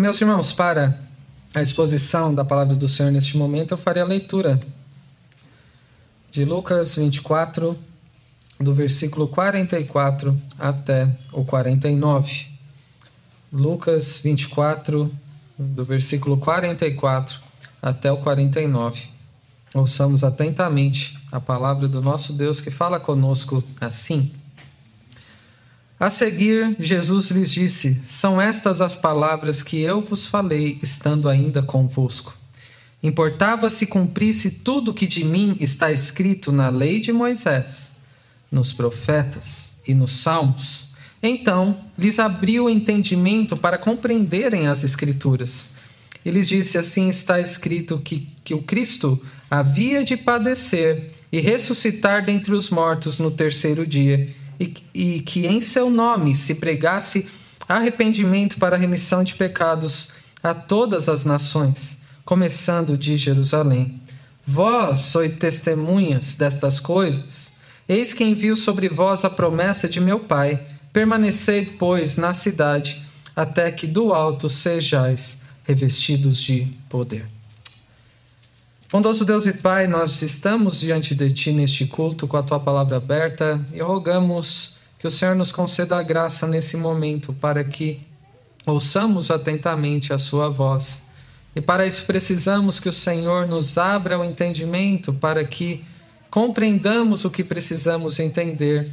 Meus irmãos, para a exposição da palavra do Senhor neste momento, eu farei a leitura de Lucas 24, do versículo 44 até o 49. Lucas 24, do versículo 44 até o 49. Ouçamos atentamente a palavra do nosso Deus que fala conosco assim. A seguir, Jesus lhes disse: São estas as palavras que eu vos falei, estando ainda convosco. Importava se cumprisse tudo que de mim está escrito na lei de Moisés, nos profetas e nos salmos. Então lhes abriu o entendimento para compreenderem as Escrituras. E lhes disse: Assim está escrito que, que o Cristo havia de padecer e ressuscitar dentre os mortos no terceiro dia e, e que em seu nome se pregasse arrependimento para remissão de pecados a todas as nações, começando de Jerusalém. Vós sois testemunhas destas coisas. Eis que envio sobre vós a promessa de meu Pai. Permanecei, pois, na cidade, até que do alto sejais revestidos de poder. Bondoso Deus e Pai, nós estamos diante de Ti neste culto com a Tua palavra aberta e rogamos que o Senhor nos conceda a graça nesse momento para que ouçamos atentamente a Sua voz. E para isso precisamos que o Senhor nos abra o entendimento para que compreendamos o que precisamos entender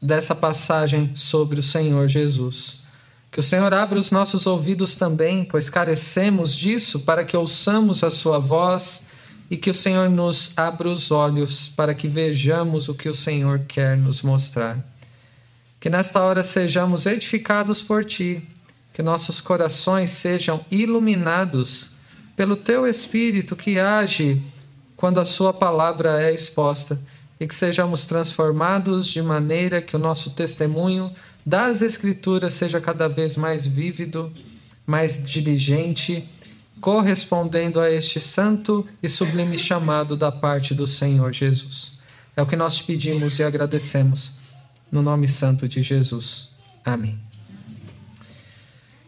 dessa passagem sobre o Senhor Jesus. Que o Senhor abra os nossos ouvidos também, pois carecemos disso, para que ouçamos a Sua voz e que o Senhor nos abra os olhos para que vejamos o que o Senhor quer nos mostrar. Que nesta hora sejamos edificados por Ti, que nossos corações sejam iluminados pelo Teu Espírito que age quando a Sua palavra é exposta e que sejamos transformados de maneira que o nosso testemunho das Escrituras seja cada vez mais vívido, mais diligente correspondendo a este santo e sublime chamado da parte do Senhor Jesus. É o que nós te pedimos e agradecemos, no nome santo de Jesus. Amém.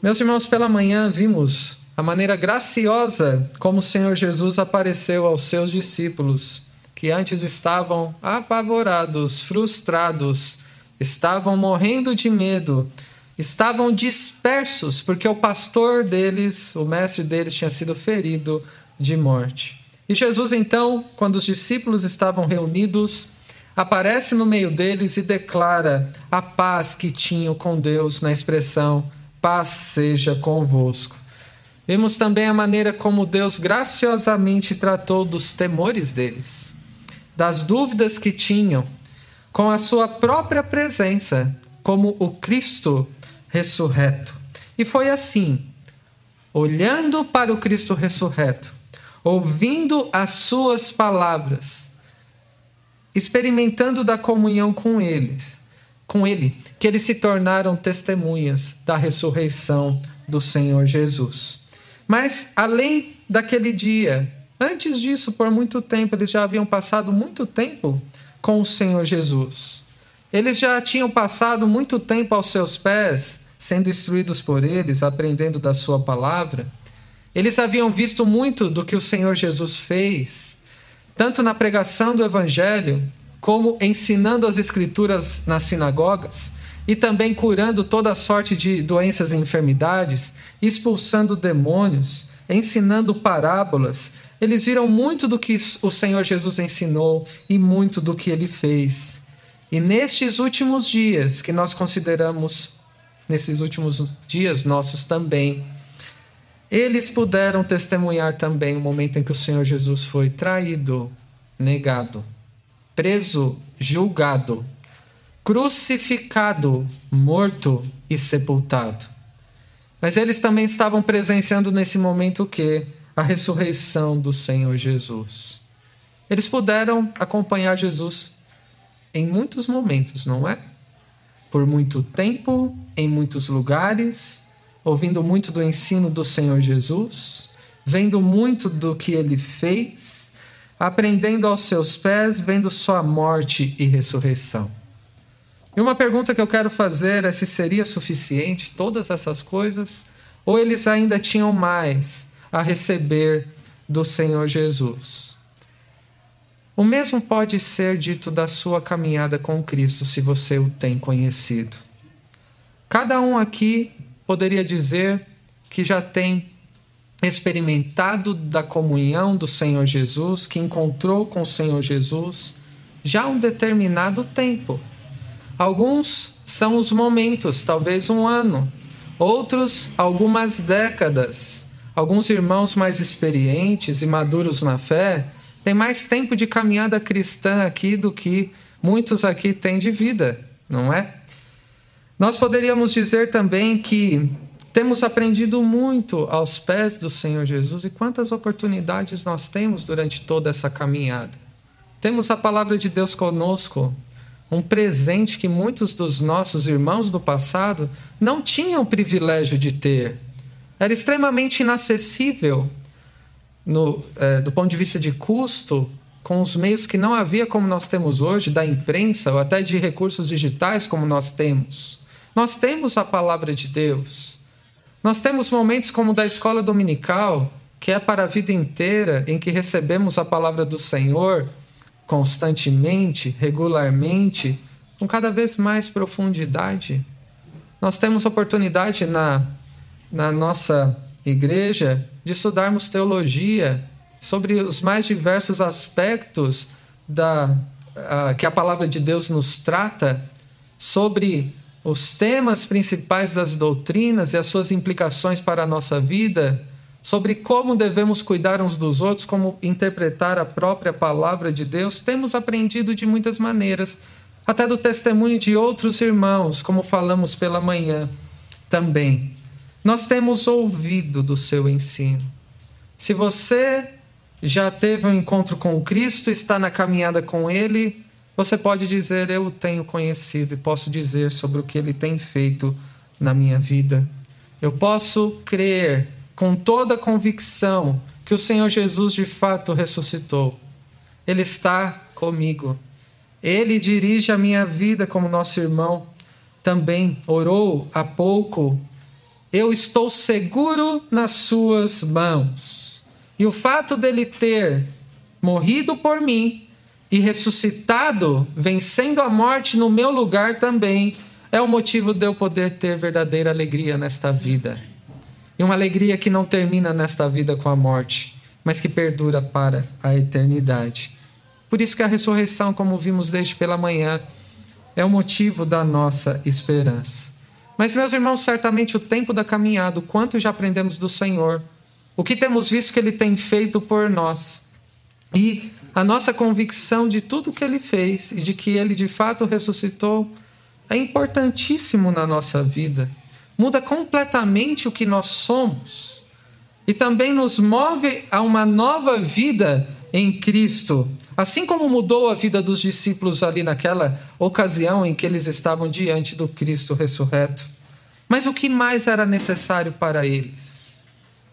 Meus irmãos, pela manhã vimos a maneira graciosa como o Senhor Jesus apareceu aos seus discípulos, que antes estavam apavorados, frustrados, estavam morrendo de medo estavam dispersos, porque o pastor deles, o mestre deles, tinha sido ferido de morte. E Jesus, então, quando os discípulos estavam reunidos, aparece no meio deles e declara a paz que tinham com Deus na expressão: paz seja convosco. Vemos também a maneira como Deus graciosamente tratou dos temores deles, das dúvidas que tinham, com a sua própria presença, como o Cristo ressurreto. E foi assim, olhando para o Cristo ressurreto, ouvindo as suas palavras, experimentando da comunhão com eles, com ele, que eles se tornaram testemunhas da ressurreição do Senhor Jesus. Mas além daquele dia, antes disso, por muito tempo, eles já haviam passado muito tempo com o Senhor Jesus. Eles já tinham passado muito tempo aos seus pés, sendo instruídos por eles, aprendendo da sua palavra. Eles haviam visto muito do que o Senhor Jesus fez, tanto na pregação do evangelho, como ensinando as escrituras nas sinagogas, e também curando toda sorte de doenças e enfermidades, expulsando demônios, ensinando parábolas. Eles viram muito do que o Senhor Jesus ensinou e muito do que ele fez. E nestes últimos dias, que nós consideramos nesses últimos dias nossos também, eles puderam testemunhar também o momento em que o Senhor Jesus foi traído, negado, preso, julgado, crucificado, morto e sepultado. Mas eles também estavam presenciando nesse momento o que? A ressurreição do Senhor Jesus. Eles puderam acompanhar Jesus em muitos momentos, não é? Por muito tempo, em muitos lugares, ouvindo muito do ensino do Senhor Jesus, vendo muito do que ele fez, aprendendo aos seus pés, vendo sua morte e ressurreição. E uma pergunta que eu quero fazer é se seria suficiente todas essas coisas ou eles ainda tinham mais a receber do Senhor Jesus. O mesmo pode ser dito da sua caminhada com Cristo, se você o tem conhecido. Cada um aqui poderia dizer que já tem experimentado da comunhão do Senhor Jesus, que encontrou com o Senhor Jesus já um determinado tempo. Alguns são os momentos, talvez um ano, outros algumas décadas. Alguns irmãos mais experientes e maduros na fé têm mais tempo de caminhada cristã aqui do que muitos aqui têm de vida, não é? Nós poderíamos dizer também que temos aprendido muito aos pés do Senhor Jesus e quantas oportunidades nós temos durante toda essa caminhada. Temos a palavra de Deus conosco, um presente que muitos dos nossos irmãos do passado não tinham o privilégio de ter. Era extremamente inacessível no, é, do ponto de vista de custo, com os meios que não havia como nós temos hoje, da imprensa ou até de recursos digitais como nós temos. Nós temos a palavra de Deus. Nós temos momentos como o da escola dominical, que é para a vida inteira, em que recebemos a palavra do Senhor constantemente, regularmente, com cada vez mais profundidade. Nós temos oportunidade na, na nossa igreja de estudarmos teologia sobre os mais diversos aspectos da, que a palavra de Deus nos trata, sobre os temas principais das doutrinas e as suas implicações para a nossa vida, sobre como devemos cuidar uns dos outros, como interpretar a própria palavra de Deus, temos aprendido de muitas maneiras, até do testemunho de outros irmãos, como falamos pela manhã também. Nós temos ouvido do seu ensino. Se você já teve um encontro com Cristo, está na caminhada com Ele, você pode dizer: Eu o tenho conhecido e posso dizer sobre o que ele tem feito na minha vida. Eu posso crer com toda a convicção que o Senhor Jesus de fato ressuscitou. Ele está comigo. Ele dirige a minha vida, como nosso irmão também orou há pouco. Eu estou seguro nas Suas mãos. E o fato dele ter morrido por mim e ressuscitado, vencendo a morte no meu lugar também, é o motivo de eu poder ter verdadeira alegria nesta vida. E uma alegria que não termina nesta vida com a morte, mas que perdura para a eternidade. Por isso que a ressurreição, como vimos desde pela manhã, é o motivo da nossa esperança. Mas, meus irmãos, certamente o tempo da caminhada, o quanto já aprendemos do Senhor, o que temos visto que Ele tem feito por nós, e a nossa convicção de tudo que ele fez e de que ele de fato ressuscitou é importantíssimo na nossa vida. Muda completamente o que nós somos e também nos move a uma nova vida em Cristo. Assim como mudou a vida dos discípulos ali naquela ocasião em que eles estavam diante do Cristo ressurreto. Mas o que mais era necessário para eles?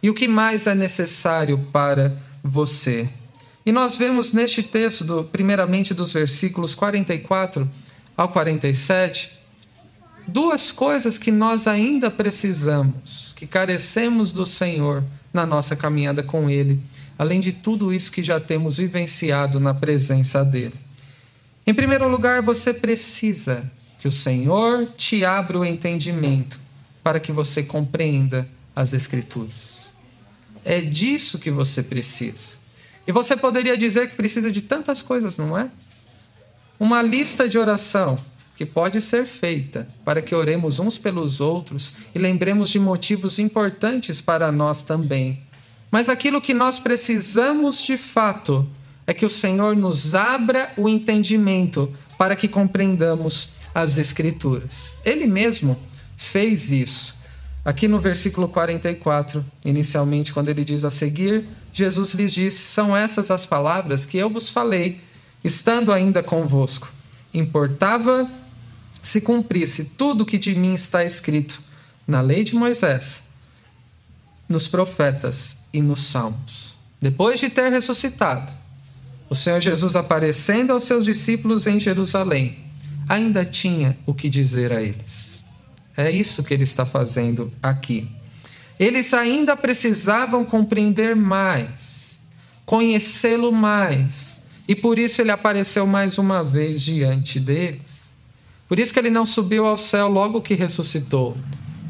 E o que mais é necessário para você? E nós vemos neste texto, do, primeiramente dos versículos 44 ao 47, duas coisas que nós ainda precisamos, que carecemos do Senhor na nossa caminhada com Ele, além de tudo isso que já temos vivenciado na presença dEle. Em primeiro lugar, você precisa que o Senhor te abra o entendimento para que você compreenda as Escrituras. É disso que você precisa. E você poderia dizer que precisa de tantas coisas, não é? Uma lista de oração que pode ser feita para que oremos uns pelos outros e lembremos de motivos importantes para nós também. Mas aquilo que nós precisamos de fato é que o Senhor nos abra o entendimento para que compreendamos as Escrituras. Ele mesmo fez isso. Aqui no versículo 44, inicialmente, quando ele diz a seguir, Jesus lhes disse: São essas as palavras que eu vos falei, estando ainda convosco. Importava se cumprisse tudo o que de mim está escrito na lei de Moisés, nos profetas e nos salmos. Depois de ter ressuscitado, o Senhor Jesus aparecendo aos seus discípulos em Jerusalém, ainda tinha o que dizer a eles. É isso que ele está fazendo aqui. Eles ainda precisavam compreender mais, conhecê-lo mais. E por isso ele apareceu mais uma vez diante deles. Por isso que ele não subiu ao céu logo que ressuscitou,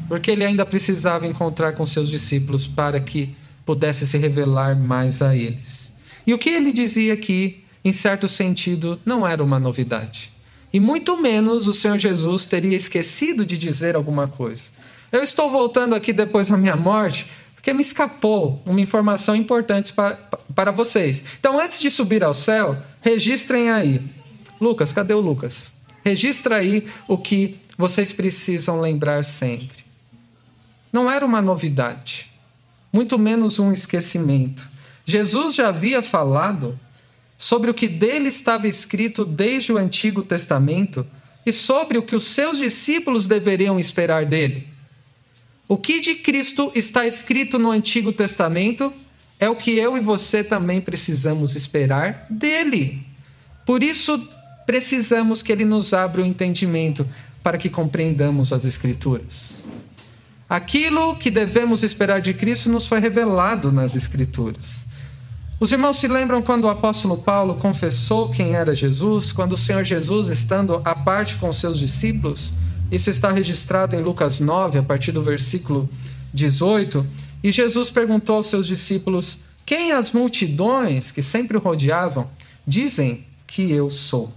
porque ele ainda precisava encontrar com seus discípulos para que pudesse se revelar mais a eles. E o que ele dizia aqui, em certo sentido, não era uma novidade. E muito menos o Senhor Jesus teria esquecido de dizer alguma coisa. Eu estou voltando aqui depois da minha morte, porque me escapou uma informação importante para, para vocês. Então, antes de subir ao céu, registrem aí. Lucas, cadê o Lucas? Registra aí o que vocês precisam lembrar sempre. Não era uma novidade, muito menos um esquecimento. Jesus já havia falado sobre o que dele estava escrito desde o Antigo Testamento e sobre o que os seus discípulos deveriam esperar dele. O que de Cristo está escrito no Antigo Testamento é o que eu e você também precisamos esperar dele. Por isso, precisamos que ele nos abra o entendimento para que compreendamos as Escrituras. Aquilo que devemos esperar de Cristo nos foi revelado nas Escrituras. Os irmãos se lembram quando o apóstolo Paulo confessou quem era Jesus, quando o Senhor Jesus, estando à parte com seus discípulos, isso está registrado em Lucas 9, a partir do versículo 18, e Jesus perguntou aos seus discípulos: Quem as multidões que sempre o rodeavam dizem que eu sou?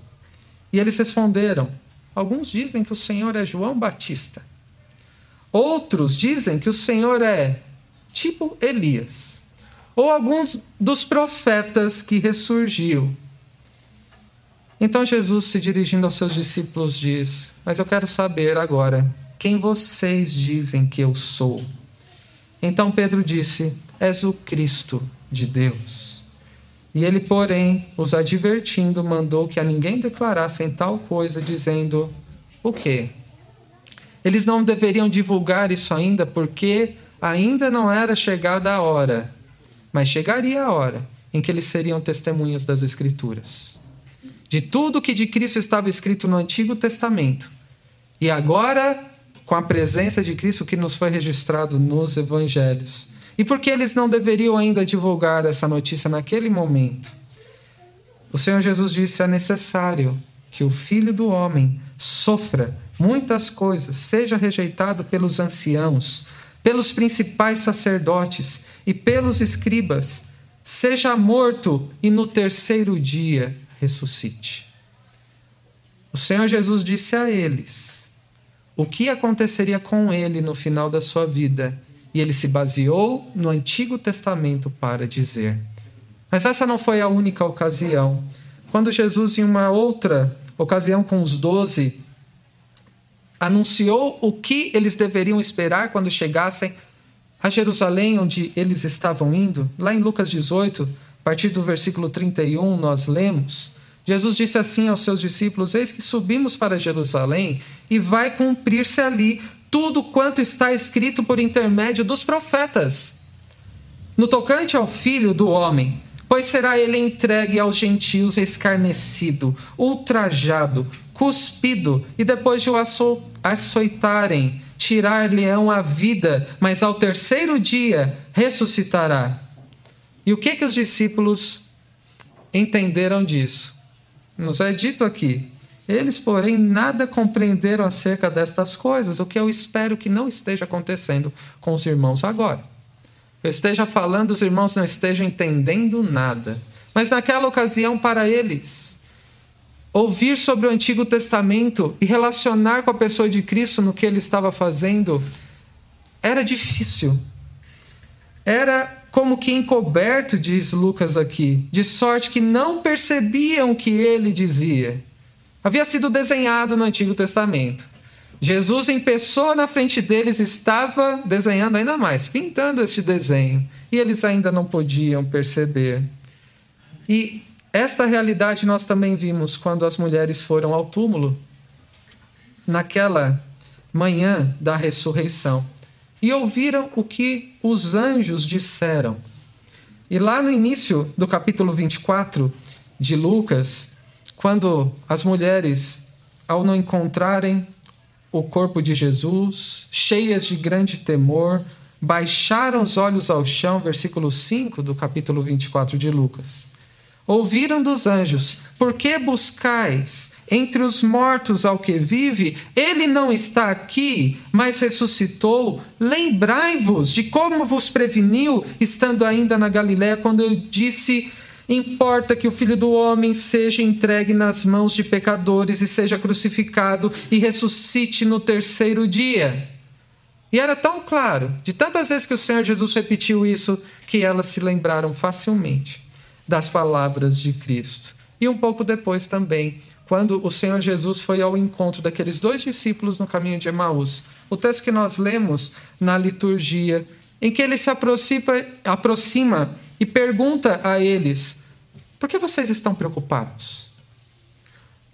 E eles responderam: Alguns dizem que o Senhor é João Batista. Outros dizem que o Senhor é tipo Elias ou alguns dos profetas que ressurgiu. Então Jesus, se dirigindo aos seus discípulos, diz: Mas eu quero saber agora quem vocês dizem que eu sou. Então Pedro disse: És o Cristo de Deus. E ele, porém, os advertindo, mandou que a ninguém declarassem tal coisa, dizendo: O quê? Eles não deveriam divulgar isso ainda, porque ainda não era chegada a hora mas chegaria a hora em que eles seriam testemunhas das Escrituras. De tudo que de Cristo estava escrito no Antigo Testamento. E agora, com a presença de Cristo que nos foi registrado nos Evangelhos. E por que eles não deveriam ainda divulgar essa notícia naquele momento? O Senhor Jesus disse: é necessário que o Filho do Homem sofra muitas coisas, seja rejeitado pelos anciãos, pelos principais sacerdotes e pelos escribas, seja morto e no terceiro dia ressuscite. O Senhor Jesus disse a eles o que aconteceria com ele no final da sua vida, e ele se baseou no Antigo Testamento para dizer. Mas essa não foi a única ocasião. Quando Jesus, em uma outra ocasião com os doze, anunciou o que eles deveriam esperar quando chegassem a Jerusalém, onde eles estavam indo, lá em Lucas 18, a partir do versículo 31, nós lemos. Jesus disse assim aos seus discípulos: Eis que subimos para Jerusalém e vai cumprir-se ali tudo quanto está escrito por intermédio dos profetas. No tocante ao filho do homem, pois será ele entregue aos gentios escarnecido, ultrajado, cuspido, e depois de o açoitarem, tirar-lhe-ão a vida, mas ao terceiro dia ressuscitará. E o que que os discípulos entenderam disso? Nos é dito aqui. Eles, porém, nada compreenderam acerca destas coisas, o que eu espero que não esteja acontecendo com os irmãos agora. Eu esteja falando, os irmãos não estejam entendendo nada. Mas naquela ocasião, para eles, ouvir sobre o Antigo Testamento e relacionar com a pessoa de Cristo no que ele estava fazendo era difícil. Era como que encoberto, diz Lucas aqui, de sorte que não percebiam o que ele dizia. Havia sido desenhado no Antigo Testamento. Jesus, em pessoa na frente deles, estava desenhando ainda mais, pintando este desenho. E eles ainda não podiam perceber. E esta realidade nós também vimos quando as mulheres foram ao túmulo, naquela manhã da ressurreição, e ouviram o que os anjos disseram. E lá no início do capítulo 24 de Lucas, quando as mulheres, ao não encontrarem o corpo de Jesus, cheias de grande temor, baixaram os olhos ao chão, versículo 5 do capítulo 24 de Lucas. Ouviram dos anjos: Por que buscais entre os mortos ao que vive? Ele não está aqui, mas ressuscitou. Lembrai-vos de como vos preveniu, estando ainda na Galiléia, quando eu disse: Importa que o filho do homem seja entregue nas mãos de pecadores e seja crucificado e ressuscite no terceiro dia. E era tão claro, de tantas vezes que o Senhor Jesus repetiu isso, que elas se lembraram facilmente das palavras de Cristo. E um pouco depois também, quando o Senhor Jesus foi ao encontro daqueles dois discípulos no caminho de Emaús. O texto que nós lemos na liturgia, em que ele se aproxima, aproxima e pergunta a eles: Por que vocês estão preocupados?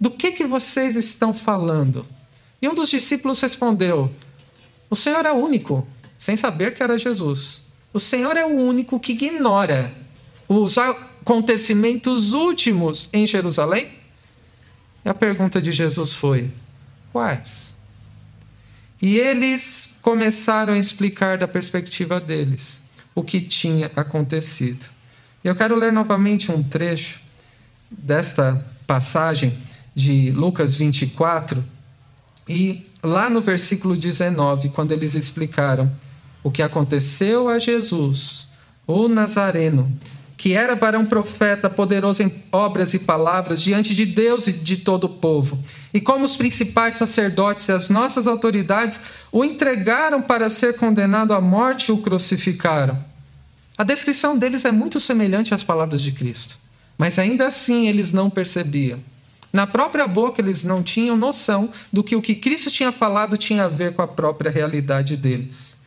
Do que que vocês estão falando? E um dos discípulos respondeu: O Senhor é único, sem saber que era Jesus. O Senhor é o único que ignora os acontecimentos últimos em Jerusalém? E a pergunta de Jesus foi: quais? E eles começaram a explicar da perspectiva deles o que tinha acontecido. Eu quero ler novamente um trecho desta passagem de Lucas 24, e lá no versículo 19, quando eles explicaram o que aconteceu a Jesus, o Nazareno, que era varão profeta, poderoso em obras e palavras, diante de Deus e de todo o povo. E como os principais sacerdotes e as nossas autoridades o entregaram para ser condenado à morte e o crucificaram. A descrição deles é muito semelhante às palavras de Cristo, mas ainda assim eles não percebiam. Na própria boca eles não tinham noção do que o que Cristo tinha falado tinha a ver com a própria realidade deles.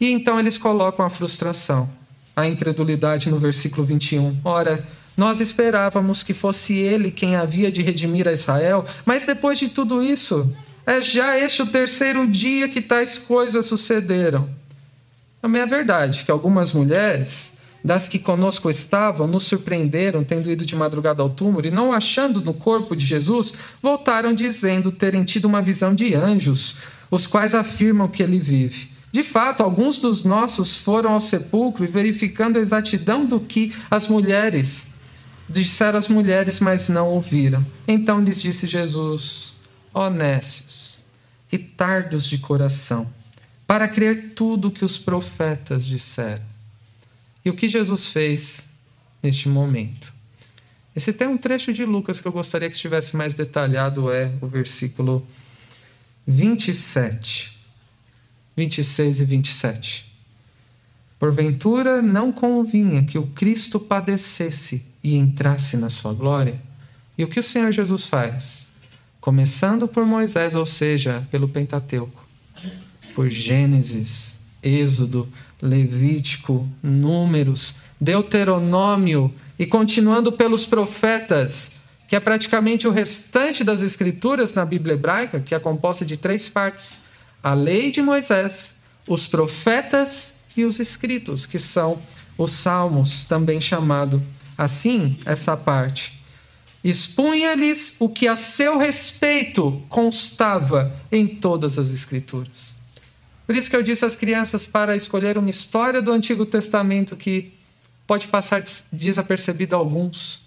E então eles colocam a frustração a incredulidade no versículo 21. Ora, nós esperávamos que fosse ele quem havia de redimir a Israel, mas depois de tudo isso, é já este o terceiro dia que tais coisas sucederam. Também é verdade que algumas mulheres, das que conosco estavam, nos surpreenderam tendo ido de madrugada ao túmulo e não achando no corpo de Jesus, voltaram dizendo terem tido uma visão de anjos, os quais afirmam que ele vive. De fato, alguns dos nossos foram ao sepulcro e verificando a exatidão do que as mulheres disseram as mulheres, mas não ouviram. Então lhes disse Jesus: honestos e tardos de coração, para crer tudo o que os profetas disseram. E o que Jesus fez neste momento? Esse tem um trecho de Lucas que eu gostaria que estivesse mais detalhado, é o versículo 27. 26 e 27. Porventura não convinha que o Cristo padecesse e entrasse na sua glória? E o que o Senhor Jesus faz? Começando por Moisés, ou seja, pelo Pentateuco, por Gênesis, Êxodo, Levítico, Números, Deuteronômio e continuando pelos profetas, que é praticamente o restante das escrituras na Bíblia hebraica, que é composta de três partes a lei de Moisés, os profetas e os escritos, que são os salmos, também chamado assim essa parte. Expunha-lhes o que a seu respeito constava em todas as escrituras. Por isso que eu disse às crianças para escolher uma história do Antigo Testamento que pode passar desapercebida a alguns,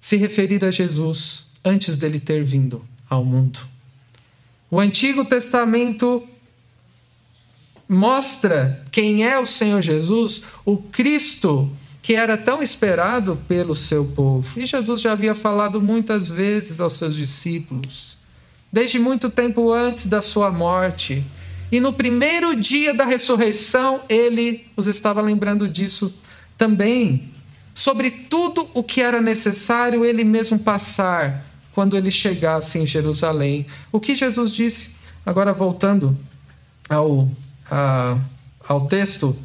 se referir a Jesus antes dele ter vindo ao mundo. O Antigo Testamento mostra quem é o Senhor Jesus, o Cristo que era tão esperado pelo seu povo. E Jesus já havia falado muitas vezes aos seus discípulos, desde muito tempo antes da sua morte. E no primeiro dia da ressurreição, ele os estava lembrando disso também. Sobre tudo o que era necessário ele mesmo passar quando ele chegasse em Jerusalém. O que Jesus disse? Agora, voltando ao, a, ao texto,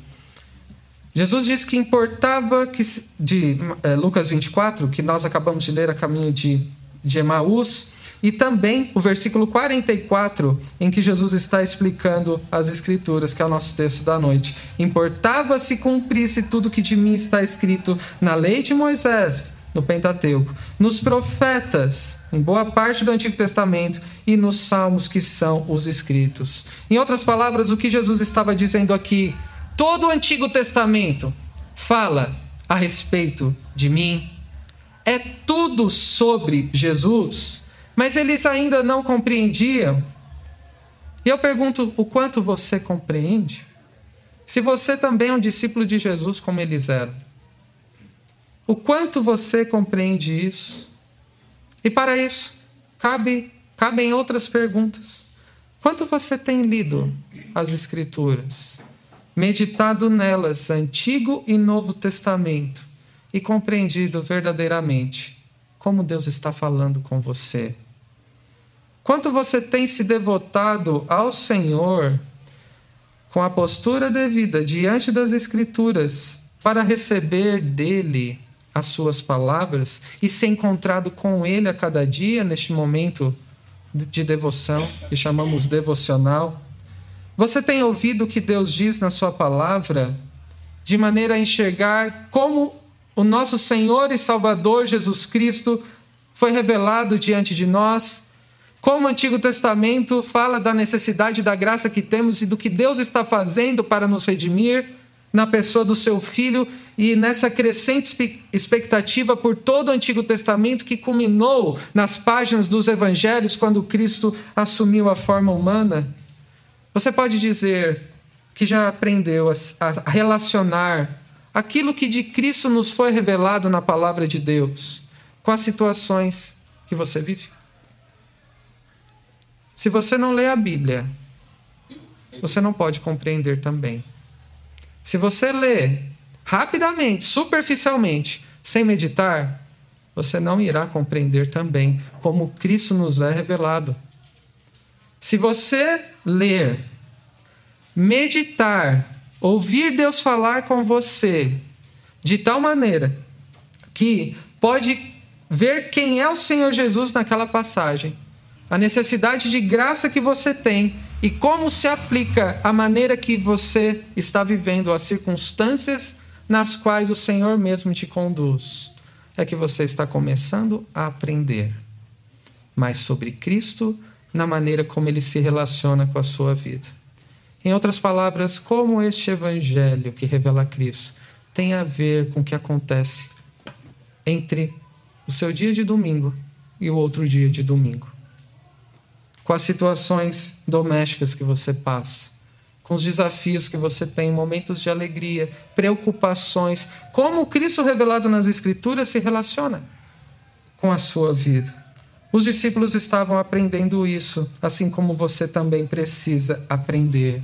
Jesus disse que importava que, de é, Lucas 24, que nós acabamos de ler a caminho de, de Emaús, e também o versículo 44, em que Jesus está explicando as Escrituras, que é o nosso texto da noite. Importava se cumprisse tudo que de mim está escrito na lei de Moisés, no Pentateuco, nos profetas, em boa parte do Antigo Testamento, e nos salmos que são os escritos. Em outras palavras, o que Jesus estava dizendo aqui, todo o Antigo Testamento fala a respeito de mim, é tudo sobre Jesus, mas eles ainda não compreendiam. E eu pergunto: o quanto você compreende? Se você também é um discípulo de Jesus, como eles eram, o quanto você compreende isso? E para isso, cabe, cabem outras perguntas. Quanto você tem lido as Escrituras, meditado nelas, Antigo e Novo Testamento, e compreendido verdadeiramente como Deus está falando com você? Quanto você tem se devotado ao Senhor com a postura devida diante das Escrituras para receber dele as suas palavras e ser encontrado com ele a cada dia neste momento de devoção que chamamos devocional? Você tem ouvido o que Deus diz na sua palavra de maneira a enxergar como o nosso Senhor e Salvador Jesus Cristo foi revelado diante de nós. Como o Antigo Testamento fala da necessidade da graça que temos e do que Deus está fazendo para nos redimir na pessoa do seu filho e nessa crescente expectativa por todo o Antigo Testamento que culminou nas páginas dos evangelhos quando Cristo assumiu a forma humana. Você pode dizer que já aprendeu a relacionar aquilo que de Cristo nos foi revelado na palavra de Deus com as situações que você vive. Se você não lê a Bíblia, você não pode compreender também. Se você lê rapidamente, superficialmente, sem meditar, você não irá compreender também como Cristo nos é revelado. Se você ler, meditar ouvir Deus falar com você de tal maneira que pode ver quem é o Senhor Jesus naquela passagem, a necessidade de graça que você tem e como se aplica a maneira que você está vivendo, as circunstâncias nas quais o Senhor mesmo te conduz. É que você está começando a aprender mais sobre Cristo na maneira como ele se relaciona com a sua vida. Em outras palavras, como este evangelho que revela Cristo tem a ver com o que acontece entre o seu dia de domingo e o outro dia de domingo. Com as situações domésticas que você passa, com os desafios que você tem, momentos de alegria, preocupações, como Cristo revelado nas Escrituras se relaciona com a sua vida. Os discípulos estavam aprendendo isso, assim como você também precisa aprender.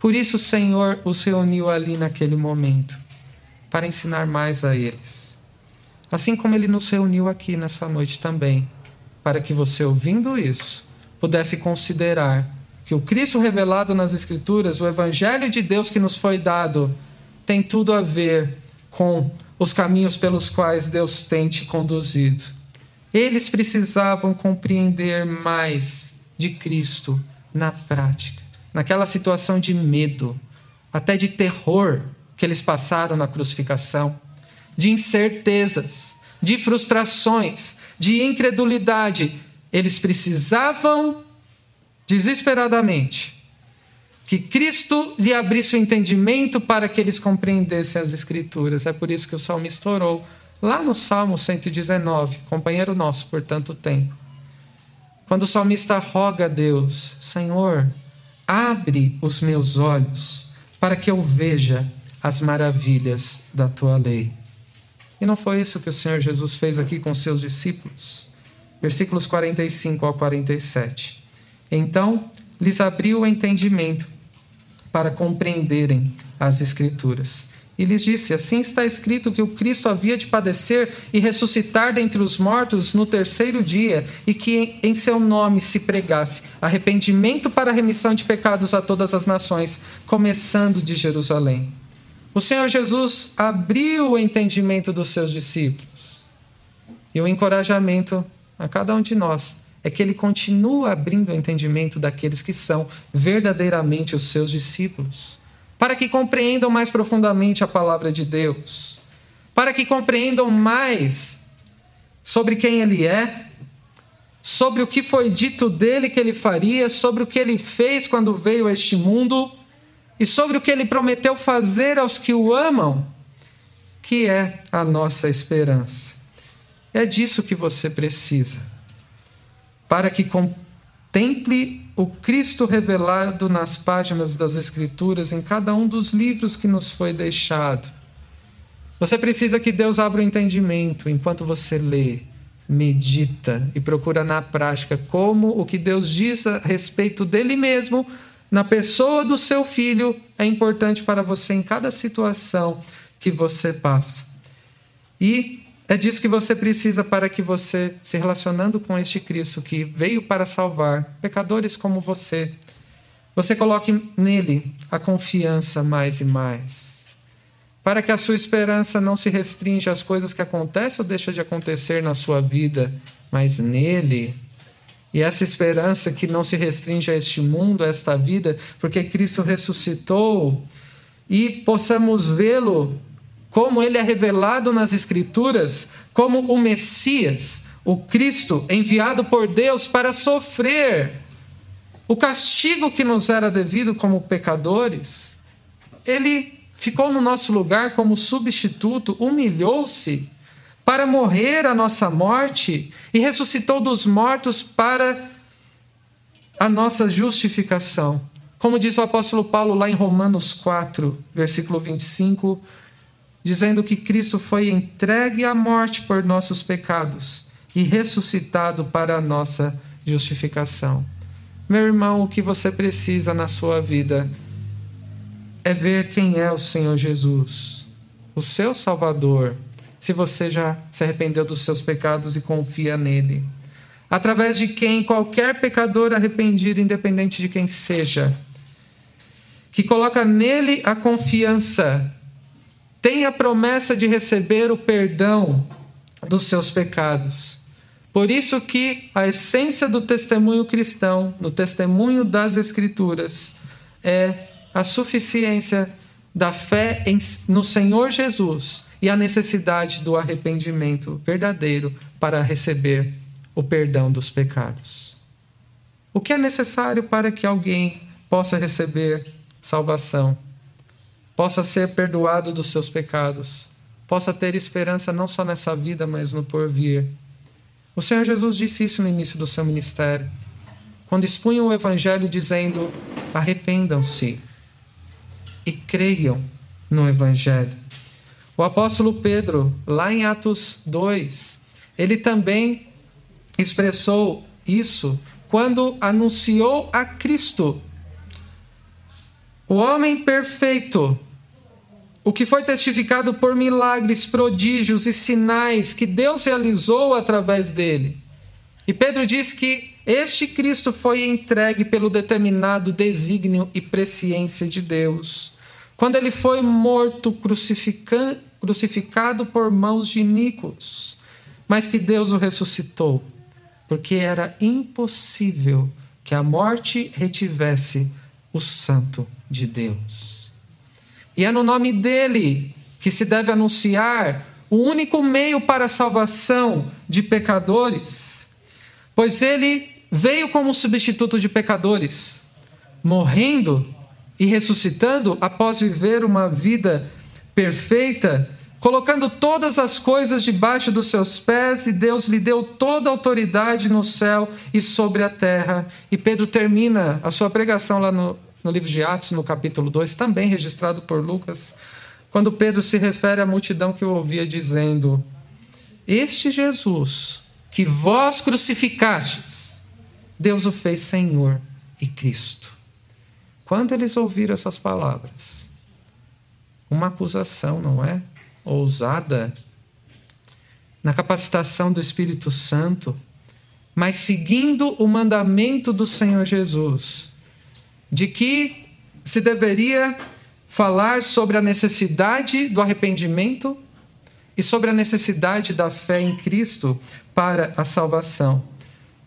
Por isso o Senhor os reuniu ali naquele momento, para ensinar mais a eles. Assim como ele nos reuniu aqui nessa noite também, para que você, ouvindo isso, pudesse considerar que o Cristo revelado nas Escrituras, o Evangelho de Deus que nos foi dado, tem tudo a ver com os caminhos pelos quais Deus tem te conduzido. Eles precisavam compreender mais de Cristo na prática naquela situação de medo, até de terror que eles passaram na crucificação, de incertezas, de frustrações, de incredulidade. Eles precisavam desesperadamente que Cristo lhe abrisse o entendimento para que eles compreendessem as Escrituras. É por isso que o salmista orou lá no Salmo 119, companheiro nosso por tanto tempo. Quando o salmista roga a Deus, Senhor, Abre os meus olhos para que eu veja as maravilhas da tua lei. E não foi isso que o Senhor Jesus fez aqui com seus discípulos? Versículos 45 ao 47. Então lhes abriu o entendimento para compreenderem as Escrituras e lhes disse: Assim está escrito que o Cristo havia de padecer e ressuscitar dentre os mortos no terceiro dia, e que em seu nome se pregasse arrependimento para a remissão de pecados a todas as nações, começando de Jerusalém. O Senhor Jesus abriu o entendimento dos seus discípulos. E o encorajamento a cada um de nós é que ele continua abrindo o entendimento daqueles que são verdadeiramente os seus discípulos para que compreendam mais profundamente a palavra de Deus, para que compreendam mais sobre quem ele é, sobre o que foi dito dele que ele faria, sobre o que ele fez quando veio a este mundo e sobre o que ele prometeu fazer aos que o amam, que é a nossa esperança. É disso que você precisa, para que contemple o Cristo revelado nas páginas das Escrituras, em cada um dos livros que nos foi deixado. Você precisa que Deus abra o entendimento enquanto você lê, medita e procura na prática como o que Deus diz a respeito dele mesmo, na pessoa do seu filho, é importante para você em cada situação que você passa. E é disso que você precisa para que você, se relacionando com este Cristo que veio para salvar pecadores como você, você coloque nele a confiança mais e mais para que a sua esperança não se restrinja às coisas que acontecem ou deixam de acontecer na sua vida, mas nele. E essa esperança que não se restringe a este mundo, a esta vida, porque Cristo ressuscitou e possamos vê-lo como ele é revelado nas Escrituras, como o Messias, o Cristo enviado por Deus para sofrer o castigo que nos era devido como pecadores. Ele ficou no nosso lugar como substituto, humilhou-se para morrer a nossa morte e ressuscitou dos mortos para a nossa justificação. Como diz o apóstolo Paulo lá em Romanos 4, versículo 25, dizendo que Cristo foi entregue à morte por nossos pecados e ressuscitado para a nossa justificação. Meu irmão, o que você precisa na sua vida é ver quem é o Senhor Jesus, o seu Salvador, se você já se arrependeu dos seus pecados e confia nele. Através de quem qualquer pecador arrependido, independente de quem seja, que coloca nele a confiança, tem a promessa de receber o perdão dos seus pecados. Por isso que a essência do testemunho cristão, no testemunho das escrituras, é a suficiência da fé em, no Senhor Jesus e a necessidade do arrependimento verdadeiro para receber o perdão dos pecados. O que é necessário para que alguém possa receber salvação, possa ser perdoado dos seus pecados, possa ter esperança não só nessa vida, mas no porvir? O Senhor Jesus disse isso no início do seu ministério, quando expunha o Evangelho dizendo: arrependam-se e creiam no Evangelho. O apóstolo Pedro, lá em Atos 2, ele também expressou isso quando anunciou a Cristo, o homem perfeito, o que foi testificado por milagres, prodígios e sinais que Deus realizou através dele. E Pedro diz que este Cristo foi entregue pelo determinado desígnio e presciência de Deus quando ele foi morto, crucificado por mãos de iníquos, mas que Deus o ressuscitou, porque era impossível que a morte retivesse o Santo de Deus. E é no nome dele que se deve anunciar o único meio para a salvação de pecadores, pois ele veio como substituto de pecadores, morrendo e ressuscitando após viver uma vida perfeita, colocando todas as coisas debaixo dos seus pés, e Deus lhe deu toda a autoridade no céu e sobre a terra. E Pedro termina a sua pregação lá no, no livro de Atos, no capítulo 2, também registrado por Lucas, quando Pedro se refere à multidão que o ouvia dizendo: Este Jesus que vós crucificastes, Deus o fez Senhor e Cristo. Quando eles ouviram essas palavras, uma acusação, não é? Ousada, na capacitação do Espírito Santo, mas seguindo o mandamento do Senhor Jesus, de que se deveria falar sobre a necessidade do arrependimento e sobre a necessidade da fé em Cristo para a salvação.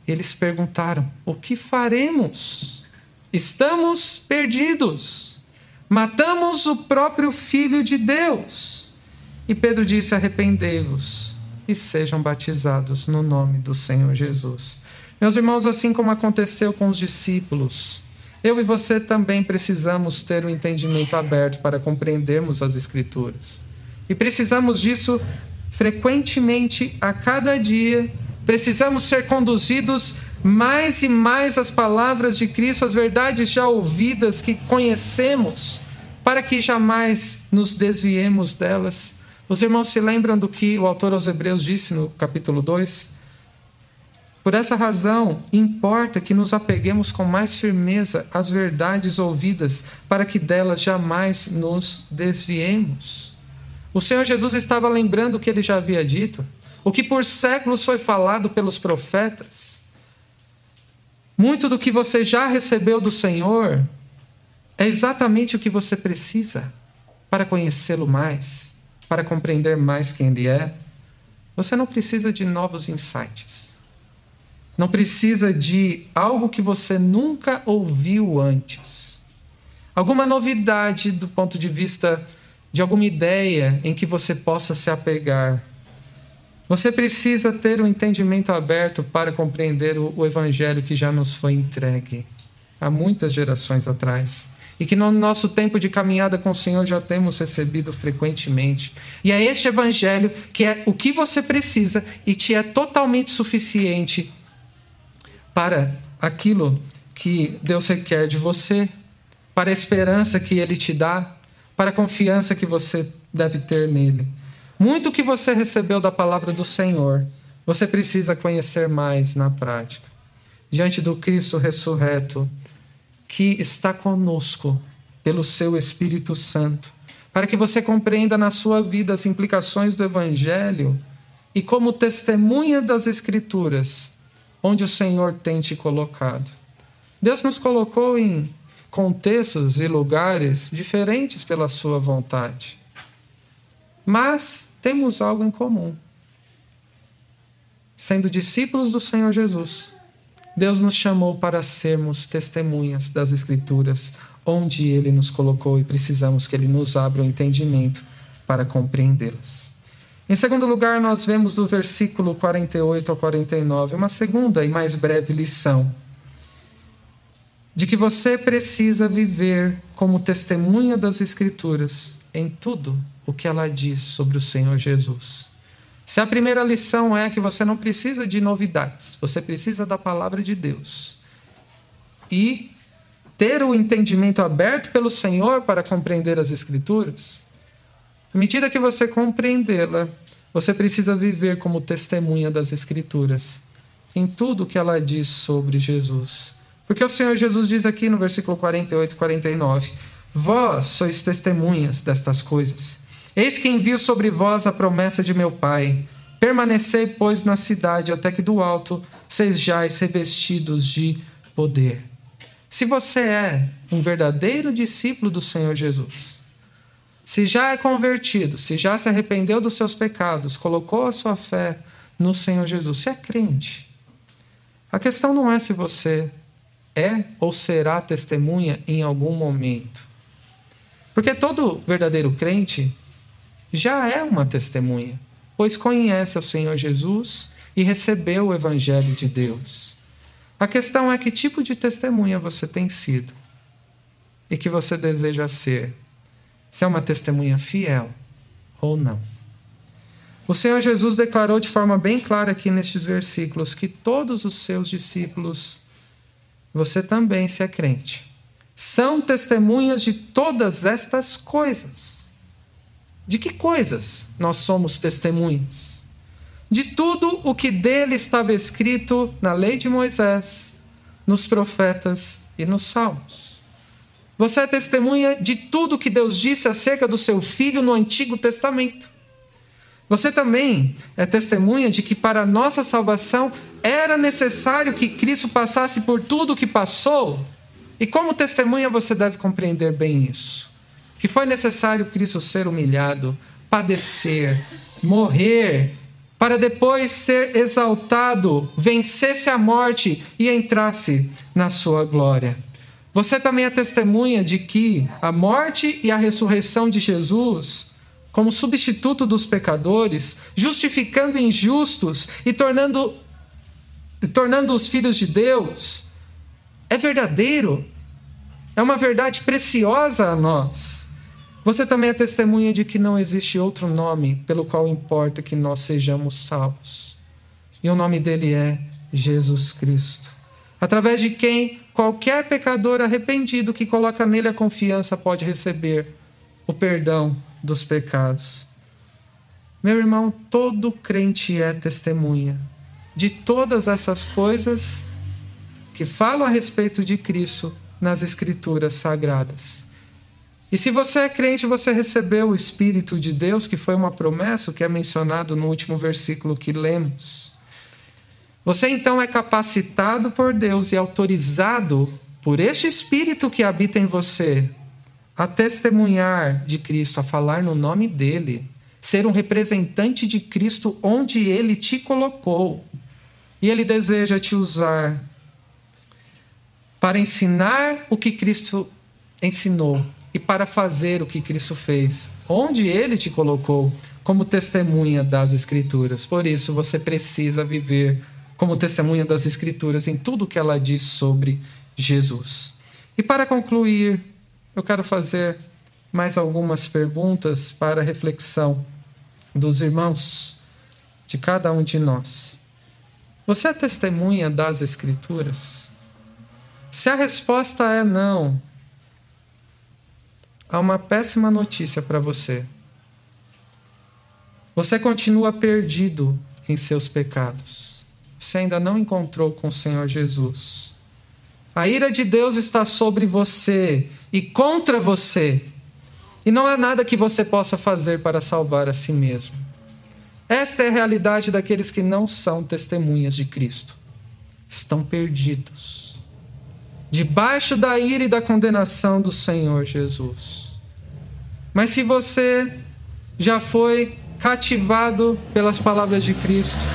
Eles perguntaram: o que faremos? Estamos perdidos. Matamos o próprio Filho de Deus. E Pedro disse: Arrependei-vos e sejam batizados no nome do Senhor Jesus. Meus irmãos, assim como aconteceu com os discípulos, eu e você também precisamos ter um entendimento aberto para compreendermos as Escrituras. E precisamos disso frequentemente, a cada dia. Precisamos ser conduzidos mais e mais às palavras de Cristo, às verdades já ouvidas que conhecemos, para que jamais nos desviemos delas. Os irmãos se lembram do que o autor aos Hebreus disse no capítulo 2? Por essa razão, importa que nos apeguemos com mais firmeza às verdades ouvidas, para que delas jamais nos desviemos. O Senhor Jesus estava lembrando o que ele já havia dito, o que por séculos foi falado pelos profetas. Muito do que você já recebeu do Senhor é exatamente o que você precisa para conhecê-lo mais, para compreender mais quem Ele é. Você não precisa de novos insights. Não precisa de algo que você nunca ouviu antes. Alguma novidade do ponto de vista de alguma ideia em que você possa se apegar. Você precisa ter um entendimento aberto para compreender o, evangelho que já nos foi entregue há muitas gerações atrás e que no nosso tempo de caminhada com o Senhor já temos recebido frequentemente. E é este evangelho que é o que você precisa e te é totalmente suficiente para aquilo que Deus requer de você, para a esperança que Ele te dá, para a confiança que você deve ter nele. Muito que você recebeu da palavra do Senhor, você precisa conhecer mais na prática. Diante do Cristo ressurreto, que está conosco pelo seu Espírito Santo, para que você compreenda na sua vida as implicações do Evangelho e, como testemunha das Escrituras, onde o Senhor tem te colocado. Deus nos colocou em contextos e lugares diferentes pela Sua vontade. Mas temos algo em comum. Sendo discípulos do Senhor Jesus, Deus nos chamou para sermos testemunhas das Escrituras, onde Ele nos colocou e precisamos que Ele nos abra o entendimento para compreendê-las. Em segundo lugar, nós vemos do versículo 48 ao 49 uma segunda e mais breve lição de que você precisa viver como testemunha das Escrituras em tudo o que ela diz sobre o Senhor Jesus. Se a primeira lição é que você não precisa de novidades, você precisa da palavra de Deus. E ter o entendimento aberto pelo Senhor para compreender as Escrituras, à medida que você compreendê-la, você precisa viver como testemunha das Escrituras, em tudo que ela diz sobre Jesus. Porque o Senhor Jesus diz aqui no versículo 48 e 49: Vós sois testemunhas destas coisas. Eis que envio sobre vós a promessa de meu Pai. Permanecei, pois, na cidade, até que do alto sejais revestidos de poder. Se você é um verdadeiro discípulo do Senhor Jesus, se já é convertido, se já se arrependeu dos seus pecados, colocou a sua fé no Senhor Jesus, se é crente. A questão não é se você é ou será testemunha em algum momento. Porque todo verdadeiro crente já é uma testemunha, pois conhece o Senhor Jesus e recebeu o Evangelho de Deus. A questão é que tipo de testemunha você tem sido e que você deseja ser se é uma testemunha fiel ou não. O Senhor Jesus declarou de forma bem clara aqui nestes versículos que todos os seus discípulos, você também, se é crente, são testemunhas de todas estas coisas. De que coisas nós somos testemunhas? De tudo o que dele estava escrito na lei de Moisés, nos profetas e nos salmos. Você é testemunha de tudo que Deus disse acerca do seu filho no Antigo Testamento. Você também é testemunha de que para a nossa salvação era necessário que Cristo passasse por tudo o que passou. E como testemunha você deve compreender bem isso. Que foi necessário Cristo ser humilhado, padecer, morrer, para depois ser exaltado, vencesse a morte e entrasse na sua glória. Você também é testemunha de que a morte e a ressurreição de Jesus como substituto dos pecadores, justificando injustos e tornando, tornando os filhos de Deus, é verdadeiro, é uma verdade preciosa a nós. Você também é testemunha de que não existe outro nome pelo qual importa que nós sejamos salvos. E o nome dele é Jesus Cristo, através de quem qualquer pecador arrependido que coloca nele a confiança pode receber o perdão dos pecados. Meu irmão, todo crente é testemunha de todas essas coisas que falam a respeito de Cristo nas Escrituras sagradas. E se você é crente, você recebeu o Espírito de Deus, que foi uma promessa que é mencionado no último versículo que lemos. Você então é capacitado por Deus e autorizado por este Espírito que habita em você a testemunhar de Cristo, a falar no nome dele, ser um representante de Cristo onde ele te colocou. E ele deseja te usar para ensinar o que Cristo ensinou e para fazer o que Cristo fez, onde ele te colocou como testemunha das Escrituras. Por isso, você precisa viver como testemunha das Escrituras em tudo que ela diz sobre Jesus. E para concluir, eu quero fazer mais algumas perguntas para reflexão dos irmãos, de cada um de nós. Você é testemunha das Escrituras? Se a resposta é não, há uma péssima notícia para você. Você continua perdido em seus pecados. Você ainda não encontrou com o Senhor Jesus. A ira de Deus está sobre você e contra você. E não há nada que você possa fazer para salvar a si mesmo. Esta é a realidade daqueles que não são testemunhas de Cristo. Estão perdidos, debaixo da ira e da condenação do Senhor Jesus. Mas se você já foi cativado pelas palavras de Cristo,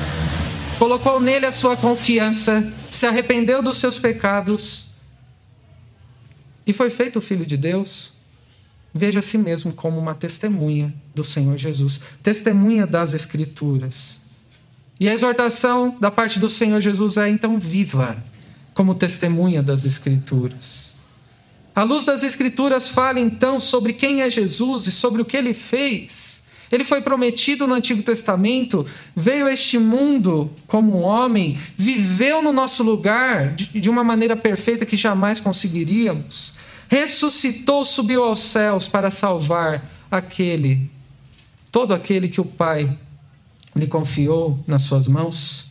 colocou nele a sua confiança, se arrependeu dos seus pecados, e foi feito Filho de Deus, veja a si mesmo como uma testemunha do Senhor Jesus, testemunha das Escrituras. E a exortação da parte do Senhor Jesus é então viva como testemunha das Escrituras. A luz das Escrituras fala então sobre quem é Jesus e sobre o que ele fez. Ele foi prometido no Antigo Testamento, veio a este mundo como um homem, viveu no nosso lugar de uma maneira perfeita que jamais conseguiríamos ressuscitou, subiu aos céus para salvar aquele, todo aquele que o Pai lhe confiou nas suas mãos.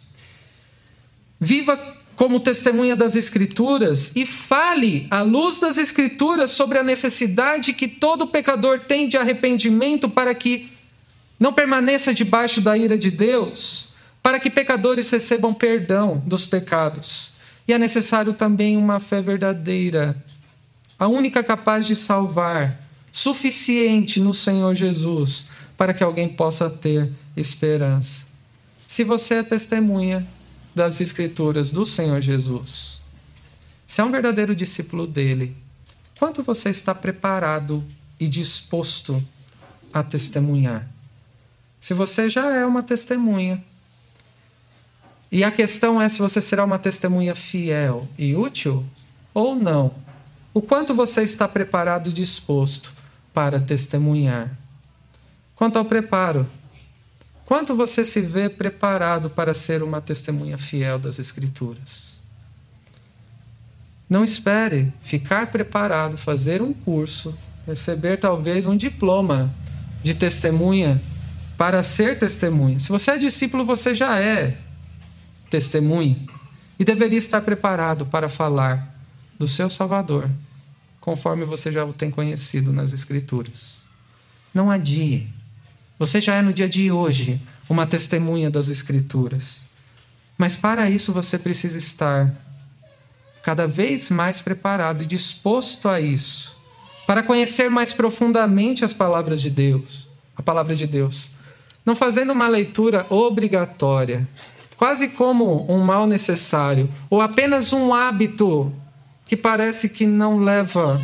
Viva como testemunha das Escrituras e fale à luz das Escrituras sobre a necessidade que todo pecador tem de arrependimento para que não permaneça debaixo da ira de Deus, para que pecadores recebam perdão dos pecados. E é necessário também uma fé verdadeira a única capaz de salvar, suficiente no Senhor Jesus, para que alguém possa ter esperança. Se você é testemunha das Escrituras do Senhor Jesus, se é um verdadeiro discípulo dele, quanto você está preparado e disposto a testemunhar? Se você já é uma testemunha, e a questão é se você será uma testemunha fiel e útil ou não. O quanto você está preparado e disposto para testemunhar? Quanto ao preparo, quanto você se vê preparado para ser uma testemunha fiel das Escrituras? Não espere ficar preparado, fazer um curso, receber talvez um diploma de testemunha para ser testemunha. Se você é discípulo, você já é testemunha e deveria estar preparado para falar do seu Salvador, conforme você já o tem conhecido nas Escrituras. Não adie. Você já é no dia de hoje uma testemunha das Escrituras. Mas para isso você precisa estar cada vez mais preparado e disposto a isso, para conhecer mais profundamente as palavras de Deus, a palavra de Deus, não fazendo uma leitura obrigatória, quase como um mal necessário, ou apenas um hábito que parece que não leva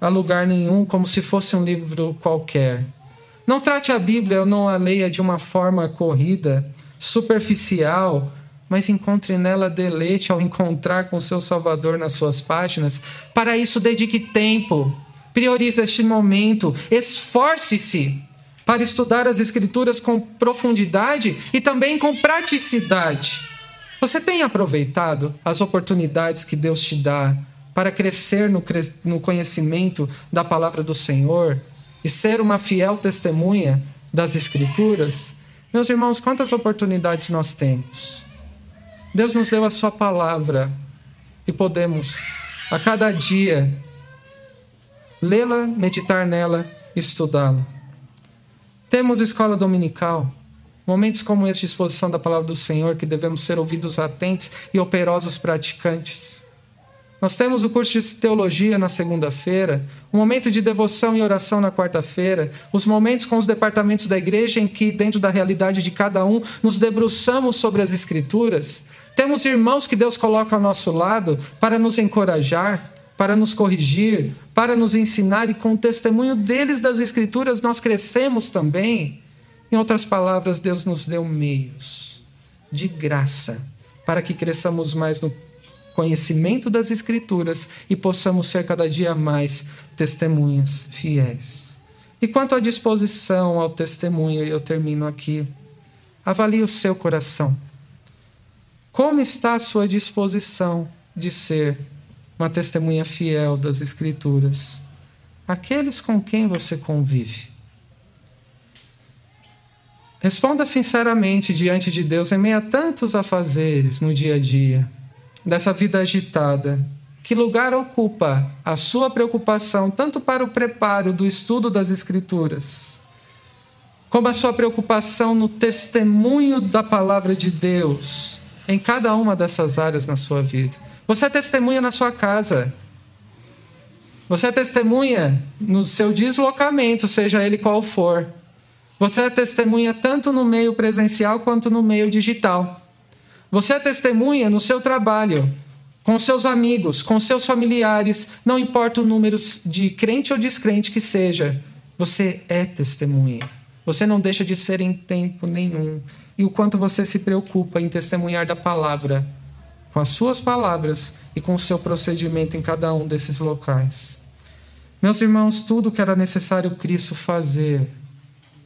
a lugar nenhum, como se fosse um livro qualquer. Não trate a Bíblia ou não a leia de uma forma corrida, superficial, mas encontre nela deleite ao encontrar com seu Salvador nas suas páginas. Para isso, dedique tempo, priorize este momento, esforce-se para estudar as Escrituras com profundidade e também com praticidade. Você tem aproveitado as oportunidades que Deus te dá para crescer no, no conhecimento da palavra do Senhor e ser uma fiel testemunha das Escrituras? Meus irmãos, quantas oportunidades nós temos? Deus nos deu a Sua palavra e podemos, a cada dia, lê-la, meditar nela, estudá-la. Temos escola dominical, momentos como esse de exposição da palavra do Senhor, que devemos ser ouvidos atentos e operosos praticantes. Nós temos o curso de teologia na segunda-feira, um momento de devoção e oração na quarta-feira, os momentos com os departamentos da igreja em que, dentro da realidade de cada um, nos debruçamos sobre as Escrituras. Temos irmãos que Deus coloca ao nosso lado para nos encorajar, para nos corrigir, para nos ensinar, e com o testemunho deles das Escrituras nós crescemos também. Em outras palavras, Deus nos deu meios de graça para que cresçamos mais no conhecimento das Escrituras e possamos ser cada dia mais testemunhas fiéis. E quanto à disposição ao testemunho, eu termino aqui. Avalie o seu coração. Como está a sua disposição de ser uma testemunha fiel das Escrituras? Aqueles com quem você convive. Responda sinceramente diante de Deus em meio a tantos afazeres no dia a dia, dessa vida agitada. Que lugar ocupa a sua preocupação, tanto para o preparo do estudo das Escrituras, como a sua preocupação no testemunho da palavra de Deus em cada uma dessas áreas na sua vida. Você é testemunha na sua casa. Você é testemunha no seu deslocamento, seja ele qual for. Você é testemunha tanto no meio presencial quanto no meio digital. Você é testemunha no seu trabalho, com seus amigos, com seus familiares, não importa o número de crente ou descrente que seja, você é testemunha. Você não deixa de ser em tempo nenhum e o quanto você se preocupa em testemunhar da palavra, com as suas palavras e com o seu procedimento em cada um desses locais. Meus irmãos, tudo que era necessário Cristo fazer,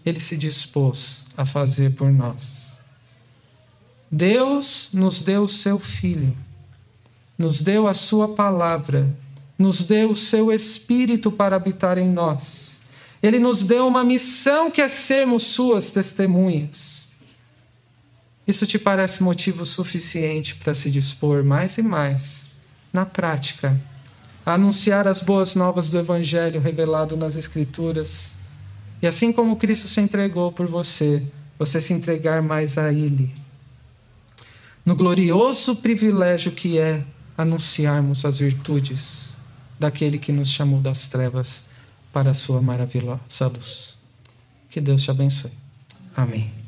ele se dispôs a fazer por nós. Deus nos deu o seu Filho, nos deu a sua palavra, nos deu o seu Espírito para habitar em nós. Ele nos deu uma missão que é sermos suas testemunhas. Isso te parece motivo suficiente para se dispor mais e mais, na prática, a anunciar as boas novas do Evangelho revelado nas Escrituras. E assim como Cristo se entregou por você, você se entregar mais a Ele. No glorioso privilégio que é anunciarmos as virtudes daquele que nos chamou das trevas para a sua maravilhosa luz. Que Deus te abençoe. Amém.